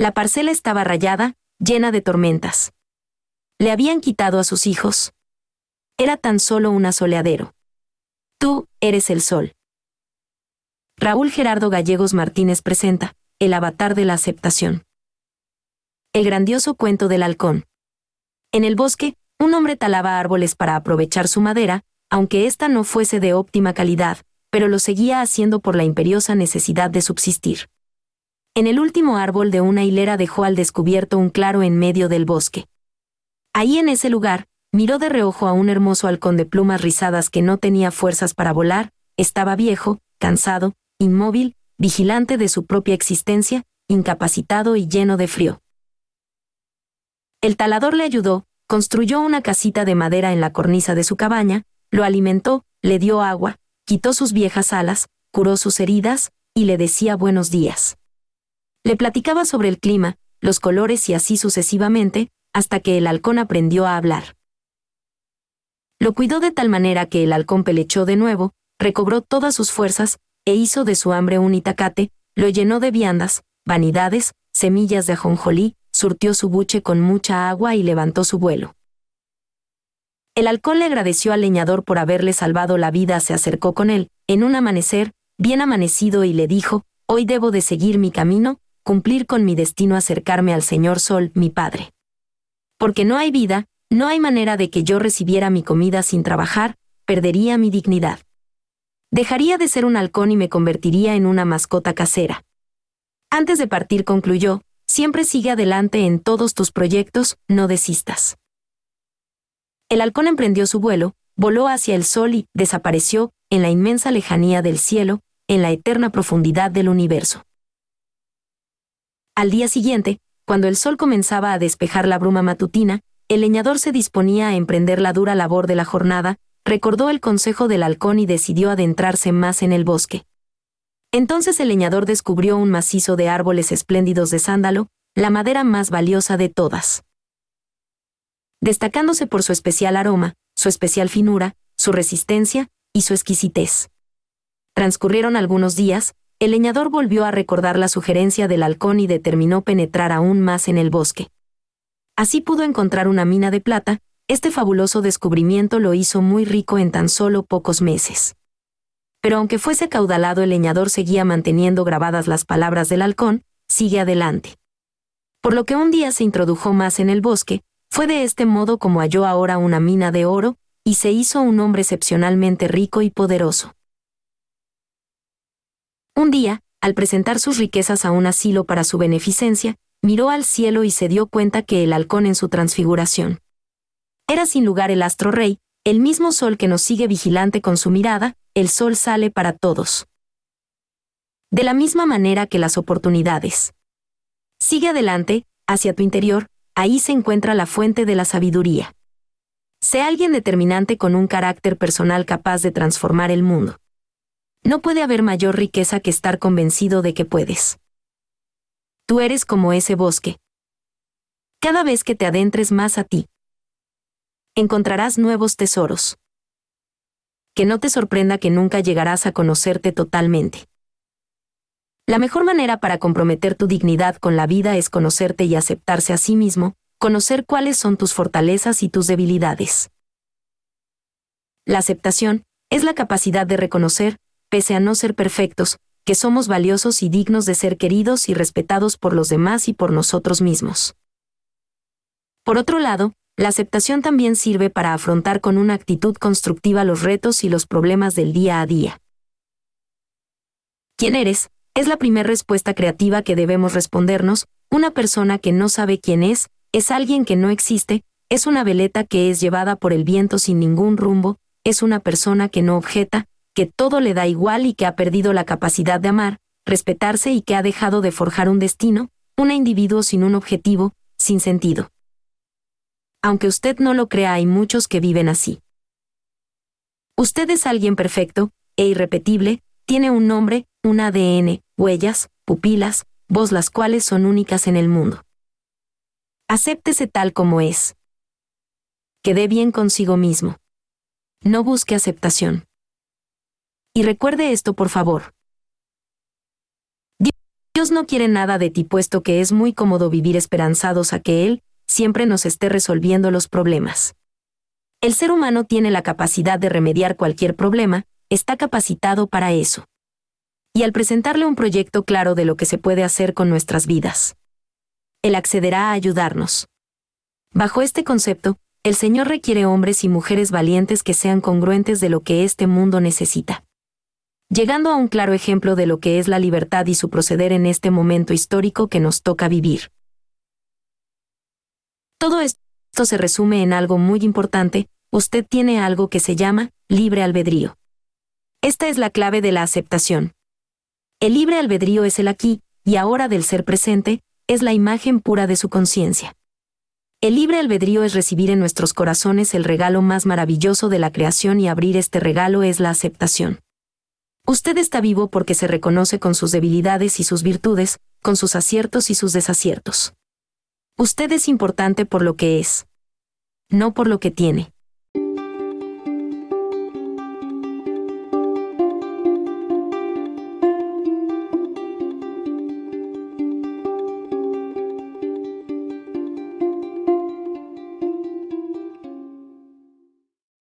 La parcela estaba rayada, llena de tormentas. Le habían quitado a sus hijos. Era tan solo un asoleadero. Tú, eres el sol. Raúl Gerardo Gallegos Martínez presenta, El avatar de la aceptación. El grandioso cuento del halcón. En el bosque, un hombre talaba árboles para aprovechar su madera, aunque ésta no fuese de óptima calidad, pero lo seguía haciendo por la imperiosa necesidad de subsistir. En el último árbol de una hilera dejó al descubierto un claro en medio del bosque. Ahí en ese lugar, miró de reojo a un hermoso halcón de plumas rizadas que no tenía fuerzas para volar, estaba viejo, cansado, inmóvil, vigilante de su propia existencia, incapacitado y lleno de frío. El talador le ayudó, construyó una casita de madera en la cornisa de su cabaña, lo alimentó, le dio agua, quitó sus viejas alas, curó sus heridas, y le decía buenos días. Le platicaba sobre el clima, los colores y así sucesivamente, hasta que el halcón aprendió a hablar. Lo cuidó de tal manera que el halcón pelechó de nuevo, recobró todas sus fuerzas, e hizo de su hambre un itacate, lo llenó de viandas, vanidades, semillas de ajonjolí, surtió su buche con mucha agua y levantó su vuelo. El halcón le agradeció al leñador por haberle salvado la vida, se acercó con él, en un amanecer, bien amanecido, y le dijo, Hoy debo de seguir mi camino, cumplir con mi destino, acercarme al Señor Sol, mi Padre. Porque no hay vida, no hay manera de que yo recibiera mi comida sin trabajar, perdería mi dignidad. Dejaría de ser un halcón y me convertiría en una mascota casera. Antes de partir concluyó, siempre sigue adelante en todos tus proyectos, no desistas. El halcón emprendió su vuelo, voló hacia el sol y desapareció, en la inmensa lejanía del cielo, en la eterna profundidad del universo. Al día siguiente, cuando el sol comenzaba a despejar la bruma matutina, el leñador se disponía a emprender la dura labor de la jornada, recordó el consejo del halcón y decidió adentrarse más en el bosque. Entonces el leñador descubrió un macizo de árboles espléndidos de sándalo, la madera más valiosa de todas. Destacándose por su especial aroma, su especial finura, su resistencia y su exquisitez. Transcurrieron algunos días, el leñador volvió a recordar la sugerencia del halcón y determinó penetrar aún más en el bosque. Así pudo encontrar una mina de plata, este fabuloso descubrimiento lo hizo muy rico en tan solo pocos meses pero aunque fuese caudalado el leñador seguía manteniendo grabadas las palabras del halcón, sigue adelante. Por lo que un día se introdujo más en el bosque, fue de este modo como halló ahora una mina de oro, y se hizo un hombre excepcionalmente rico y poderoso. Un día, al presentar sus riquezas a un asilo para su beneficencia, miró al cielo y se dio cuenta que el halcón en su transfiguración era sin lugar el astro rey, el mismo sol que nos sigue vigilante con su mirada, el sol sale para todos. De la misma manera que las oportunidades. Sigue adelante, hacia tu interior, ahí se encuentra la fuente de la sabiduría. Sé alguien determinante con un carácter personal capaz de transformar el mundo. No puede haber mayor riqueza que estar convencido de que puedes. Tú eres como ese bosque. Cada vez que te adentres más a ti, encontrarás nuevos tesoros. Que no te sorprenda que nunca llegarás a conocerte totalmente. La mejor manera para comprometer tu dignidad con la vida es conocerte y aceptarse a sí mismo, conocer cuáles son tus fortalezas y tus debilidades. La aceptación es la capacidad de reconocer, pese a no ser perfectos, que somos valiosos y dignos de ser queridos y respetados por los demás y por nosotros mismos. Por otro lado, la aceptación también sirve para afrontar con una actitud constructiva los retos y los problemas del día a día. ¿Quién eres? Es la primera respuesta creativa que debemos respondernos. Una persona que no sabe quién es, es alguien que no existe, es una veleta que es llevada por el viento sin ningún rumbo, es una persona que no objeta, que todo le da igual y que ha perdido la capacidad de amar, respetarse y que ha dejado de forjar un destino, un individuo sin un objetivo, sin sentido. Aunque usted no lo crea, hay muchos que viven así. Usted es alguien perfecto e irrepetible, tiene un nombre, un ADN, huellas, pupilas, voz las cuales son únicas en el mundo. Acéptese tal como es. Quede bien consigo mismo. No busque aceptación. Y recuerde esto por favor. Dios no quiere nada de ti puesto que es muy cómodo vivir esperanzados a que Él siempre nos esté resolviendo los problemas. El ser humano tiene la capacidad de remediar cualquier problema, está capacitado para eso. Y al presentarle un proyecto claro de lo que se puede hacer con nuestras vidas, Él accederá a ayudarnos. Bajo este concepto, el Señor requiere hombres y mujeres valientes que sean congruentes de lo que este mundo necesita. Llegando a un claro ejemplo de lo que es la libertad y su proceder en este momento histórico que nos toca vivir. Todo esto se resume en algo muy importante, usted tiene algo que se llama libre albedrío. Esta es la clave de la aceptación. El libre albedrío es el aquí y ahora del ser presente, es la imagen pura de su conciencia. El libre albedrío es recibir en nuestros corazones el regalo más maravilloso de la creación y abrir este regalo es la aceptación. Usted está vivo porque se reconoce con sus debilidades y sus virtudes, con sus aciertos y sus desaciertos. Usted es importante por lo que es, no por lo que tiene.